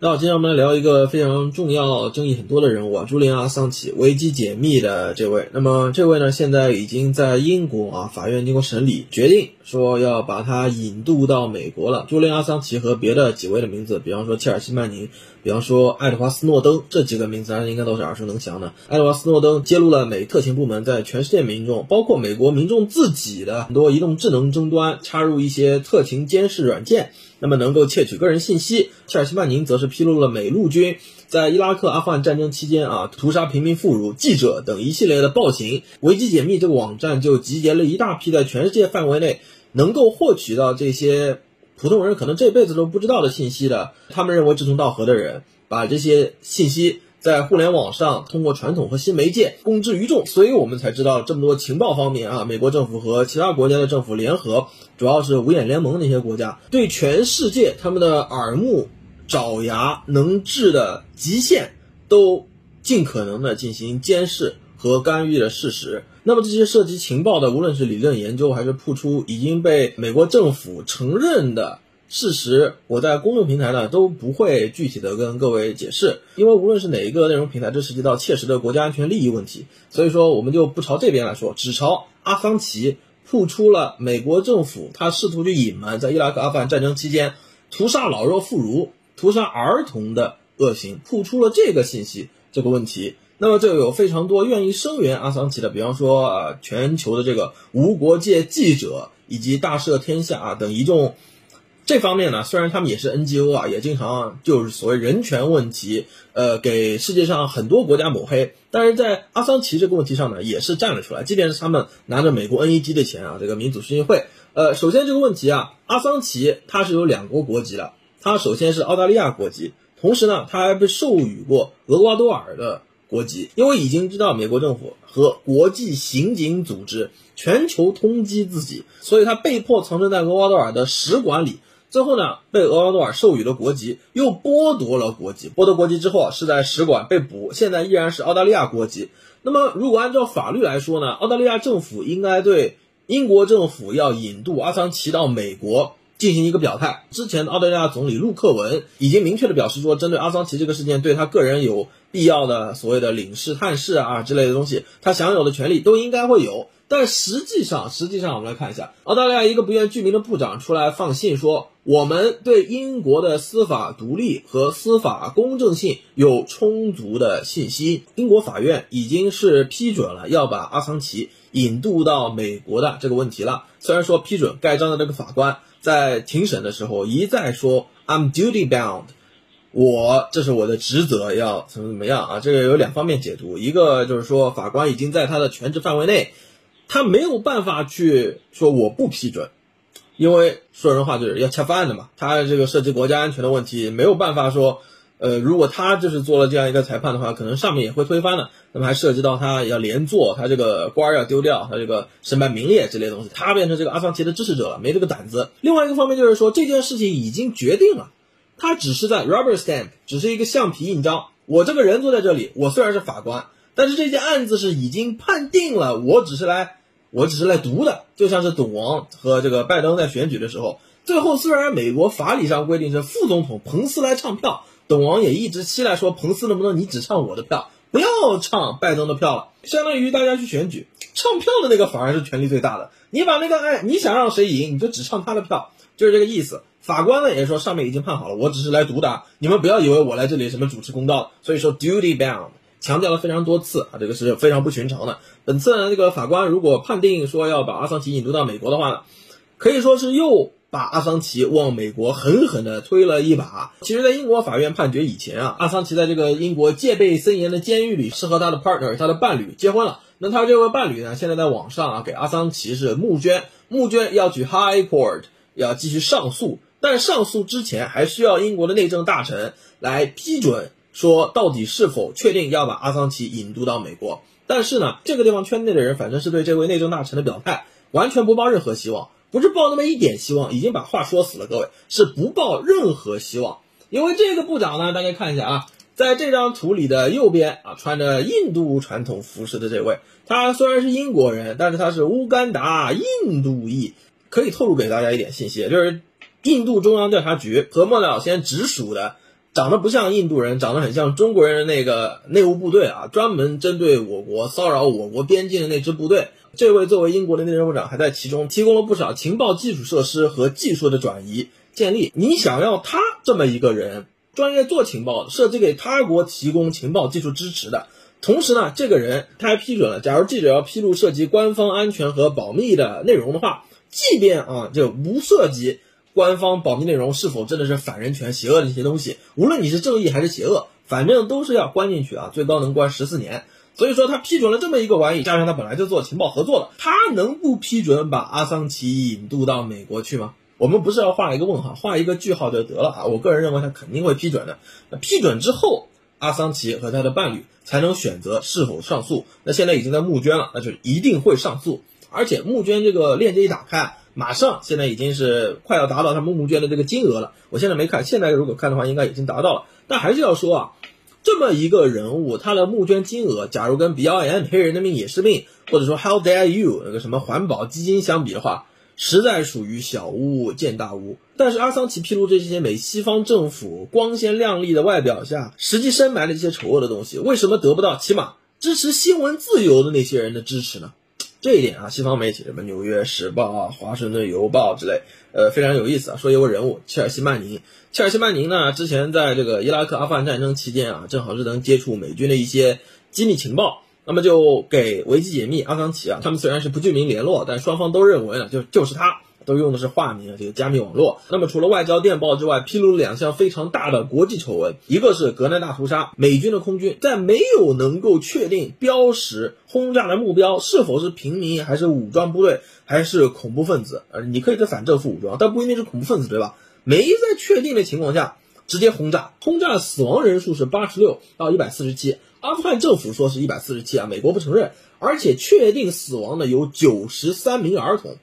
好，今天我们来聊一个非常重要、争议很多的人物啊，朱利安·阿桑奇。危机解密的这位，那么这位呢，现在已经在英国啊法院经过审理，决定说要把他引渡到美国了。朱利安·阿桑奇和别的几位的名字，比方说切尔西·曼宁。比方说爱德华·斯诺登，这几个名字大家应该都是耳熟能详的。爱德华·斯诺登揭露了美特勤部门在全世界民众，包括美国民众自己的很多移动智能终端插入一些特勤监视软件。那么能够窃取个人信息。切尔西曼宁则是披露了美陆军在伊拉克、阿富汗战争期间啊屠杀平民妇孺、记者等一系列的暴行。维基解密这个网站就集结了一大批在全世界范围内能够获取到这些普通人可能这辈子都不知道的信息的，他们认为志同道合的人，把这些信息。在互联网上，通过传统和新媒介公之于众，所以我们才知道这么多情报方面啊，美国政府和其他国家的政府联合，主要是五眼联盟那些国家，对全世界他们的耳目、爪牙能治的极限，都尽可能的进行监视和干预的事实。那么这些涉及情报的，无论是理论研究还是铺出已经被美国政府承认的。事实，我在公众平台呢都不会具体的跟各位解释，因为无论是哪一个内容平台，这涉及到切实的国家安全利益问题，所以说我们就不朝这边来说，只朝阿桑奇曝出了美国政府他试图去隐瞒在伊拉克阿富汗战争期间屠杀老弱妇孺、屠杀儿童的恶行，曝出了这个信息这个问题，那么就有非常多愿意声援阿桑奇的，比方说啊全球的这个无国界记者以及大赦天下啊等一众。这方面呢，虽然他们也是 NGO 啊，也经常就是所谓人权问题，呃，给世界上很多国家抹黑，但是在阿桑奇这个问题上呢，也是站了出来。即便是他们拿着美国 NED 的钱啊，这个民主基金会，呃，首先这个问题啊，阿桑奇他是有两国国籍的，他首先是澳大利亚国籍，同时呢，他还被授予过厄瓜多尔的国籍，因为已经知道美国政府和国际刑警组织全球通缉自己，所以他被迫藏身在厄瓜多尔的使馆里。最后呢，被厄瓜多尔授予了国籍，又剥夺了国籍。剥夺国籍之后，是在使馆被捕，现在依然是澳大利亚国籍。那么，如果按照法律来说呢，澳大利亚政府应该对英国政府要引渡阿桑奇到美国进行一个表态。之前的澳大利亚总理陆克文已经明确的表示说，针对阿桑奇这个事件，对他个人有必要的所谓的领事、探视啊之类的东西，他享有的权利都应该会有。但实际上，实际上我们来看一下，澳大利亚一个不愿具名的部长出来放信说，我们对英国的司法独立和司法公正性有充足的信心。英国法院已经是批准了要把阿桑奇引渡到美国的这个问题了。虽然说批准盖章的这个法官在庭审的时候一再说 I'm duty bound，我这是我的职责要怎么怎么样啊？这个有两方面解读，一个就是说法官已经在他的全职范围内。他没有办法去说我不批准，因为说人话就是要恰饭的嘛。他这个涉及国家安全的问题，没有办法说，呃，如果他就是做了这样一个裁判的话，可能上面也会推翻的。那么还涉及到他要连坐，他这个官儿要丢掉，他这个身败名裂之类东西，他变成这个阿桑奇的支持者了，没这个胆子。另外一个方面就是说，这件事情已经决定了，他只是在 rubber stamp，只是一个橡皮印章。我这个人坐在这里，我虽然是法官。但是这件案子是已经判定了，我只是来，我只是来读的，就像是董王和这个拜登在选举的时候，最后虽然美国法理上规定是副总统彭斯来唱票，董王也一直期待说彭斯能不能你只唱我的票，不要唱拜登的票了，相当于大家去选举，唱票的那个反而是权力最大的，你把那个哎你想让谁赢，你就只唱他的票，就是这个意思。法官呢也说上面已经判好了，我只是来读的，你们不要以为我来这里什么主持公道，所以说 duty bound。强调了非常多次啊，这个是非常不寻常的。本次呢，这个法官如果判定说要把阿桑奇引渡到美国的话呢，可以说是又把阿桑奇往美国狠狠的推了一把。其实，在英国法院判决以前啊，阿桑奇在这个英国戒备森严的监狱里是和他的 partner，他的伴侣结婚了。那他这位伴侣呢，现在在网上啊给阿桑奇是募捐，募捐要去 High Court 要继续上诉，但上诉之前还需要英国的内政大臣来批准。说到底是否确定要把阿桑奇引渡到美国？但是呢，这个地方圈内的人反正是对这位内政大臣的表态完全不抱任何希望，不是抱那么一点希望，已经把话说死了。各位是不抱任何希望，因为这个部长呢，大家看一下啊，在这张图里的右边啊，穿着印度传统服饰的这位，他虽然是英国人，但是他是乌干达印度裔。可以透露给大家一点信息，就是印度中央调查局和莫老先直属的。长得不像印度人，长得很像中国人的那个内务部队啊，专门针对我国骚扰我国边境的那支部队。这位作为英国的内政部长，还在其中提供了不少情报基础设施和技术的转移建立。你想要他这么一个人，专业做情报的，设计给他国提供情报技术支持的，同时呢，这个人他还批准了，假如记者要披露涉及官方安全和保密的内容的话，即便啊，这无涉及。官方保密内容是否真的是反人权、邪恶的一些东西？无论你是正义还是邪恶，反正都是要关进去啊，最高能关十四年。所以说他批准了这么一个玩意，加上他本来就做情报合作的，他能不批准把阿桑奇引渡到美国去吗？我们不是要画一个问号，画一个句号就得了啊？我个人认为他肯定会批准的。那批准之后，阿桑奇和他的伴侣才能选择是否上诉。那现在已经在募捐了，那就一定会上诉。而且募捐这个链接一打开。马上，现在已经是快要达到他们募捐的这个金额了。我现在没看，现在如果看的话，应该已经达到了。但还是要说啊，这么一个人物，他的募捐金额，假如跟 BLM 黑人的命也是命，或者说 How dare you 那个什么环保基金相比的话，实在属于小巫见大巫。但是阿桑奇披露这些美西方政府光鲜亮丽的外表下，实际深埋了一些丑恶的东西，为什么得不到起码支持新闻自由的那些人的支持呢？这一点啊，西方媒体什么《纽约时报》啊、《华盛顿邮报》之类，呃，非常有意思啊。说有个人物切尔西曼宁，切尔西曼宁呢，之前在这个伊拉克阿富汗战争期间啊，正好是能接触美军的一些机密情报，那么就给维基解密阿桑奇啊，他们虽然是不具名联络，但双方都认为啊，就就是他。都用的是化名，这个加密网络。那么除了外交电报之外，披露了两项非常大的国际丑闻，一个是格南大屠杀，美军的空军在没有能够确定标识轰炸的目标是否是平民，还是武装部队，还是恐怖分子，呃，你可以是反政府武装，但不一定是恐怖分子，对吧？没在确定的情况下直接轰炸，轰炸死亡人数是八十六到一百四十七，阿富汗政府说是一百四十七啊，美国不承认，而且确定死亡的有九十三名儿童。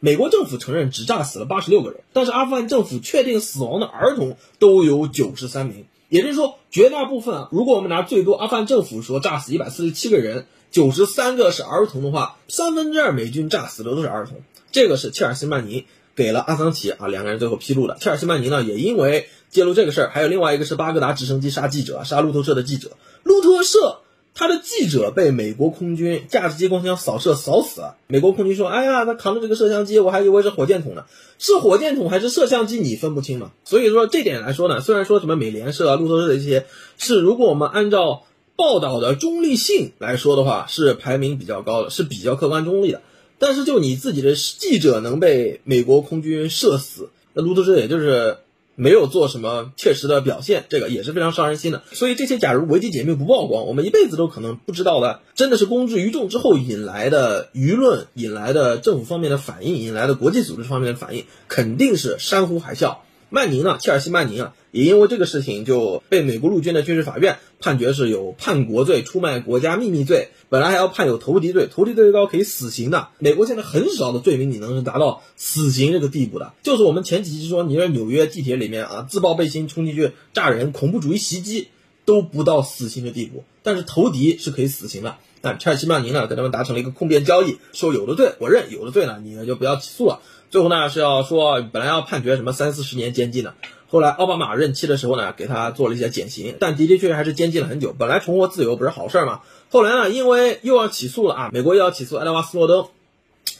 美国政府承认只炸死了八十六个人，但是阿富汗政府确定死亡的儿童都有九十三名，也就是说，绝大部分啊，如果我们拿最多阿富汗政府说炸死一百四十七个人，九十三个是儿童的话，三分之二美军炸死的都是儿童。这个是切尔西曼尼给了阿桑奇啊两个人最后披露的。切尔西曼尼呢，也因为揭露这个事儿，还有另外一个是巴格达直升机杀记者，杀路透社的记者，路透社。他的记者被美国空军驾驶激光枪扫射扫死了。美国空军说：“哎呀，他扛着这个摄像机，我还以为是火箭筒呢，是火箭筒还是摄像机，你分不清嘛。”所以说这点来说呢，虽然说什么美联社啊、路透社这些是，如果我们按照报道的中立性来说的话，是排名比较高的，是比较客观中立的。但是就你自己的记者能被美国空军射死，那路透社也就是。没有做什么切实的表现，这个也是非常伤人心的。所以这些假如维基解密不曝光，我们一辈子都可能不知道的，真的是公之于众之后引来的舆论，引来的政府方面的反应，引来的国际组织方面的反应，肯定是山呼海啸。曼宁呢，切尔西曼宁啊，也因为这个事情就被美国陆军的军事法院判决是有叛国罪、出卖国家秘密罪，本来还要判有投敌罪，投敌罪最高可以死刑的。美国现在很少的罪名你能达到死刑这个地步的，就是我们前几期说你在纽约地铁里面啊自爆背心冲进去炸人，恐怖主义袭击都不到死刑的地步，但是投敌是可以死刑的。但切尔西曼宁呢跟他们达成了一个控辩交易，说有的罪我认，有的罪呢你就不要起诉了。最后呢是要说，本来要判决什么三四十年监禁的，后来奥巴马任期的时候呢，给他做了一些减刑，但的的确确还是监禁了很久。本来重获自由不是好事嘛，后来呢，因为又要起诉了啊，美国又要起诉爱德华斯诺登，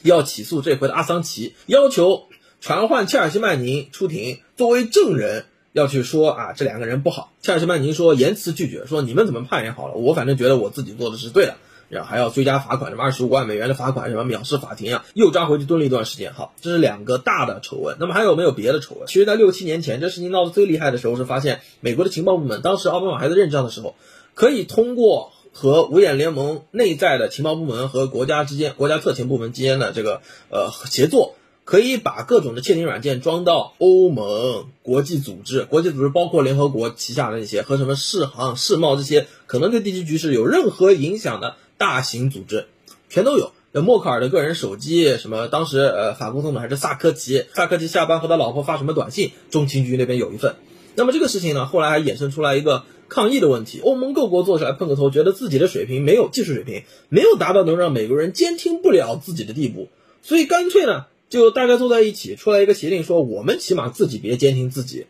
要起诉这回的阿桑奇，要求传唤切尔西曼宁出庭作为证人，要去说啊这两个人不好。切尔西曼宁说严词拒绝，说你们怎么判也好了，我反正觉得我自己做的是对的。然后还要追加罚款，什么二十五万美元的罚款，什么藐视法庭啊，又抓回去蹲了一段时间。好，这是两个大的丑闻。那么还有没有别的丑闻？其实，在六七年前，这事情闹得最厉害的时候，是发现美国的情报部门，当时奥巴马还在任上的时候，可以通过和五眼联盟内在的情报部门和国家之间、国家特勤部门之间的这个呃协作，可以把各种的窃听软件装到欧盟、国际组织、国际组织包括联合国旗下的那些和什么世行、世贸这些可能对地区局势有任何影响的。大型组织全都有，有默克尔的个人手机，什么当时呃法国总统还是萨科齐，萨科齐下班和他老婆发什么短信，中情局那边有一份。那么这个事情呢，后来还衍生出来一个抗议的问题，欧盟各国坐下来碰个头，觉得自己的水平没有技术水平，没有达到能让美国人监听不了自己的地步，所以干脆呢就大家坐在一起，出来一个协定，说我们起码自己别监听自己。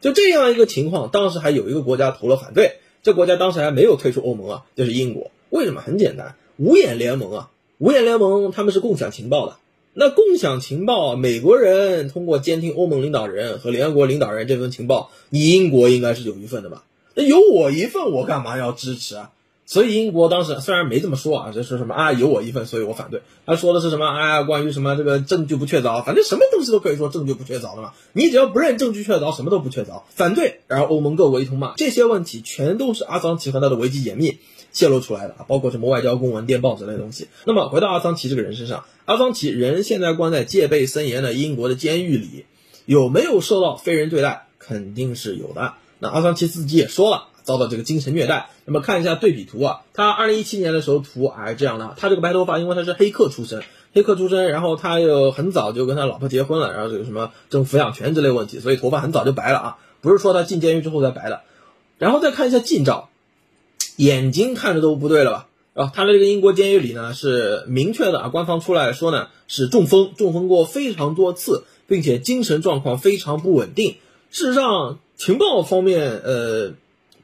就这样一个情况，当时还有一个国家投了反对，这国家当时还没有退出欧盟啊，就是英国。为什么？很简单，五眼联盟啊，五眼联盟他们是共享情报的。那共享情报，美国人通过监听欧盟领导人和联合国领导人这份情报，你英国应该是有一份的吧？那有我一份，我干嘛要支持啊？所以英国当时虽然没这么说啊，就说什么啊有我一份，所以我反对。他说的是什么啊？关于什么这个证据不确凿，反正什么东西都可以说证据不确凿的嘛。你只要不认证据确凿，什么都不确凿。反对，然后欧盟各国一通骂，这些问题全都是阿桑奇和他的维基解密泄露出来的啊，包括什么外交公文、电报之类的东西。那么回到阿桑奇这个人身上，阿桑奇人现在关在戒备森严的英国的监狱里，有没有受到非人对待？肯定是有的。那阿桑奇自己也说了。遭到这个精神虐待。那么看一下对比图啊，他二零一七年的时候图哎这样的，他这个白头发，因为他是黑客出身，黑客出身，然后他又很早就跟他老婆结婚了，然后这个什么争抚养权之类问题，所以头发很早就白了啊，不是说他进监狱之后才白的。然后再看一下近照，眼睛看着都不对了吧？啊，他的这个英国监狱里呢是明确的啊，官方出来说呢是中风，中风过非常多次，并且精神状况非常不稳定。事实上，情报方面，呃。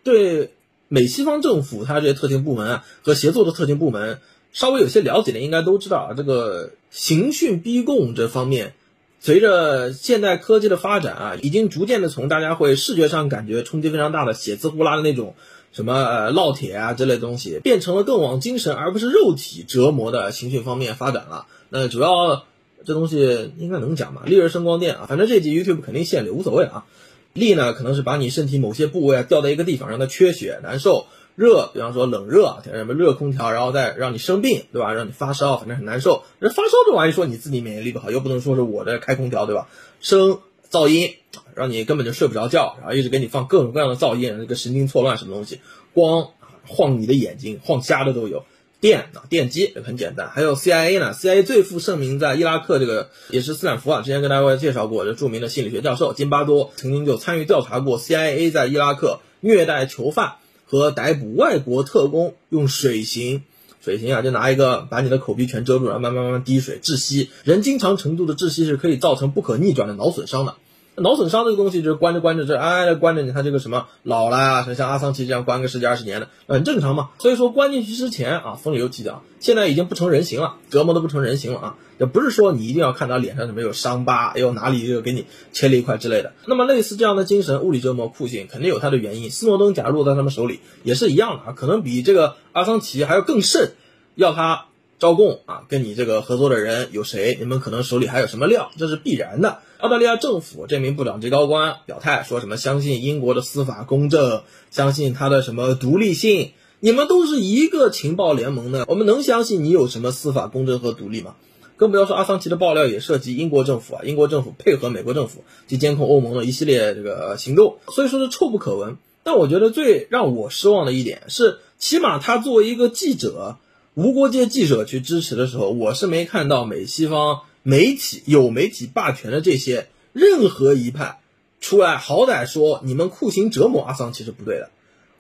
对美西方政府，它这些特情部门啊和协作的特情部门稍微有些了解的，应该都知道啊，这个刑讯逼供这方面，随着现代科技的发展啊，已经逐渐的从大家会视觉上感觉冲击非常大的写字呼啦的那种什么呃烙铁啊之类东西，变成了更往精神而不是肉体折磨的刑讯方面发展了。那主要这东西应该能讲吧？利润声光电啊，反正这集 YouTube 肯定限流，无所谓啊。力呢，可能是把你身体某些部位啊吊在一个地方，让它缺血难受；热，比方说冷热，什么热空调，然后再让你生病，对吧？让你发烧，反正很难受。这发烧这玩意说你自己免疫力不好，又不能说是我在开空调，对吧？生噪音，让你根本就睡不着觉，然后一直给你放各种各样的噪音，那个神经错乱什么东西，光晃你的眼睛，晃瞎的都有。电啊，电击也很简单。还有 CIA 呢，CIA 最负盛名在伊拉克，这个也是斯坦福啊。之前跟大家介绍过，这著名的心理学教授金巴多曾经就参与调查过 CIA 在伊拉克虐待囚犯和逮捕外国特工，用水刑，水刑啊，就拿一个把你的口鼻全遮住，然后慢慢慢慢滴水窒息。人经常程度的窒息是可以造成不可逆转的脑损伤的。脑损伤这个东西就是关着关着这哎关着你，他这个什么老了，像阿桑奇这样关个十几二十年的，很正常嘛。所以说关进去之前啊，风里有气的，现在已经不成人形了，折磨的不成人形了啊。也不是说你一定要看他脸上什么有伤疤，哎呦哪里又给你切了一块之类的。那么类似这样的精神物理折磨酷刑，肯定有它的原因。斯诺登假如落在他们手里也是一样的啊，可能比这个阿桑奇还要更甚，要他。招供啊，跟你这个合作的人有谁？你们可能手里还有什么料？这是必然的。澳大利亚政府这名部长级高官表态说什么？相信英国的司法公正，相信他的什么独立性？你们都是一个情报联盟的，我们能相信你有什么司法公正和独立吗？更不要说阿桑奇的爆料也涉及英国政府啊，英国政府配合美国政府去监控欧盟的一系列这个行动，所以说是臭不可闻。但我觉得最让我失望的一点是，起码他作为一个记者。无国界记者去支持的时候，我是没看到美西方媒体有媒体霸权的这些任何一派出来，好歹说你们酷刑折磨阿桑奇是不对的，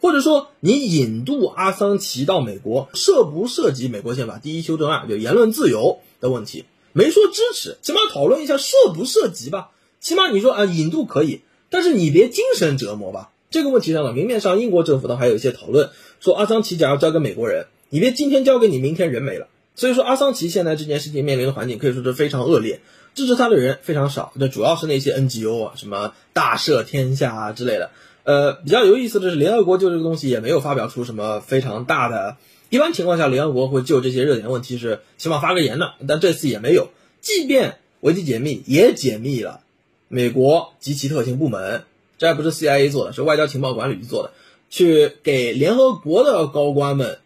或者说你引渡阿桑奇到美国涉不涉及美国宪法第一修正案就言论自由的问题，没说支持，起码讨论一下涉不涉及吧，起码你说啊引渡可以，但是你别精神折磨吧。这个问题上呢，明面上英国政府倒还有一些讨论，说阿桑奇假如交给美国人。你别今天交给你，明天人没了。所以说，阿桑奇现在这件事情面临的环境可以说是非常恶劣，支持他的人非常少。那主要是那些 NGO 啊，什么大赦天下啊之类的。呃，比较有意思的是，联合国就这个东西也没有发表出什么非常大的。一般情况下，联合国会就这些热点问题是起码发个言的，但这次也没有。即便维基解密也解密了，美国及其特情部门，这还不是 CIA 做的，是外交情报管理局做的，去给联合国的高官们。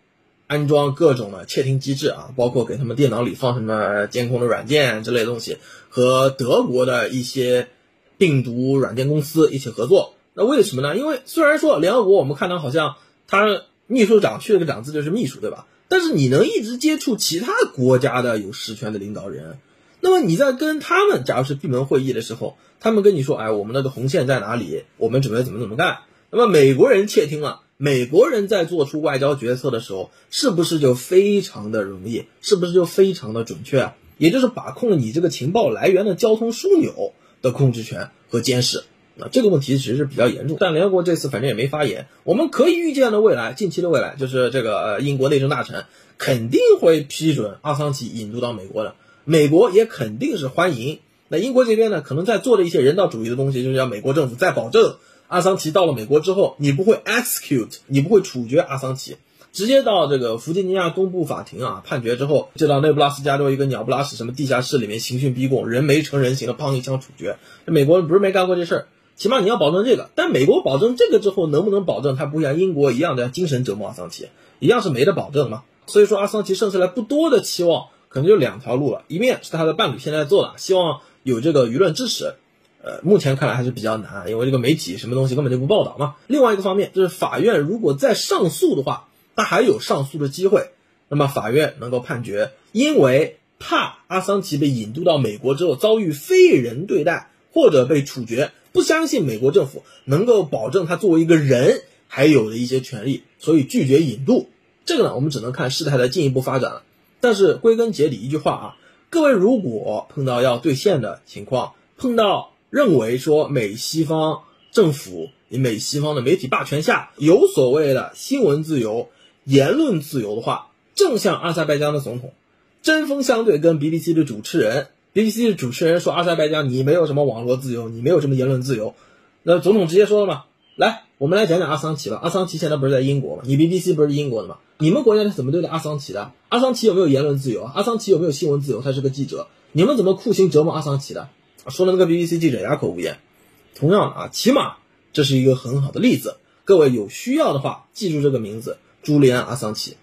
安装各种的窃听机制啊，包括给他们电脑里放什么监控的软件之类的东西，和德国的一些病毒软件公司一起合作。那为什么呢？因为虽然说联合国我们看到好像他秘书长去了个长字就是秘书，对吧？但是你能一直接触其他国家的有实权的领导人，那么你在跟他们，假如是闭门会议的时候，他们跟你说，哎，我们那个红线在哪里？我们准备怎么怎么干？那么美国人窃听了。美国人在做出外交决策的时候，是不是就非常的容易？是不是就非常的准确啊？也就是把控你这个情报来源的交通枢纽的控制权和监视。那这个问题其实是比较严重，但联合国这次反正也没发言。我们可以预见的未来，近期的未来，就是这个呃英国内政大臣肯定会批准阿桑奇引渡到美国的，美国也肯定是欢迎。那英国这边呢，可能在做的一些人道主义的东西，就是要美国政府在保证阿桑奇到了美国之后，你不会 execute，你不会处决阿桑奇，直接到这个弗吉尼亚东部法庭啊判决之后，就到内布拉斯加州一个鸟不拉屎什么地下室里面刑讯逼供，人没成人形的，砰一枪处决。美国不是没干过这事儿。起码你要保证这个，但美国保证这个之后，能不能保证他不像英国一样的精神折磨阿桑奇，一样是没得保证嘛？所以说阿桑奇剩下来不多的期望，可能就两条路了。一面是他的伴侣现在做的，希望有这个舆论支持，呃，目前看来还是比较难，因为这个媒体什么东西根本就不报道嘛。另外一个方面就是法院如果再上诉的话，他还有上诉的机会，那么法院能够判决，因为怕阿桑奇被引渡到美国之后遭遇非人对待或者被处决。不相信美国政府能够保证他作为一个人还有的一些权利，所以拒绝引渡。这个呢，我们只能看事态的进一步发展了。但是归根结底一句话啊，各位如果碰到要兑现的情况，碰到认为说美西方政府、美西方的媒体霸权下有所谓的新闻自由、言论自由的话，正像阿塞拜疆的总统针锋相对，跟 BBC 的主持人。BBC 的主持人说：“阿塞拜疆，你没有什么网络自由，你没有什么言论自由。”那总统直接说了嘛：“来，我们来讲讲阿桑奇吧。阿桑奇现在不是在英国吗？你 BBC 不是英国的吗？你们国家是怎么对待阿桑奇的？阿桑奇有没有言论自由？阿桑奇有没有新闻自由？他是个记者，你们怎么酷刑折磨阿桑奇的？”说的那个 BBC 记者哑口无言。同样啊，起码这是一个很好的例子。各位有需要的话，记住这个名字：朱利安·阿桑奇。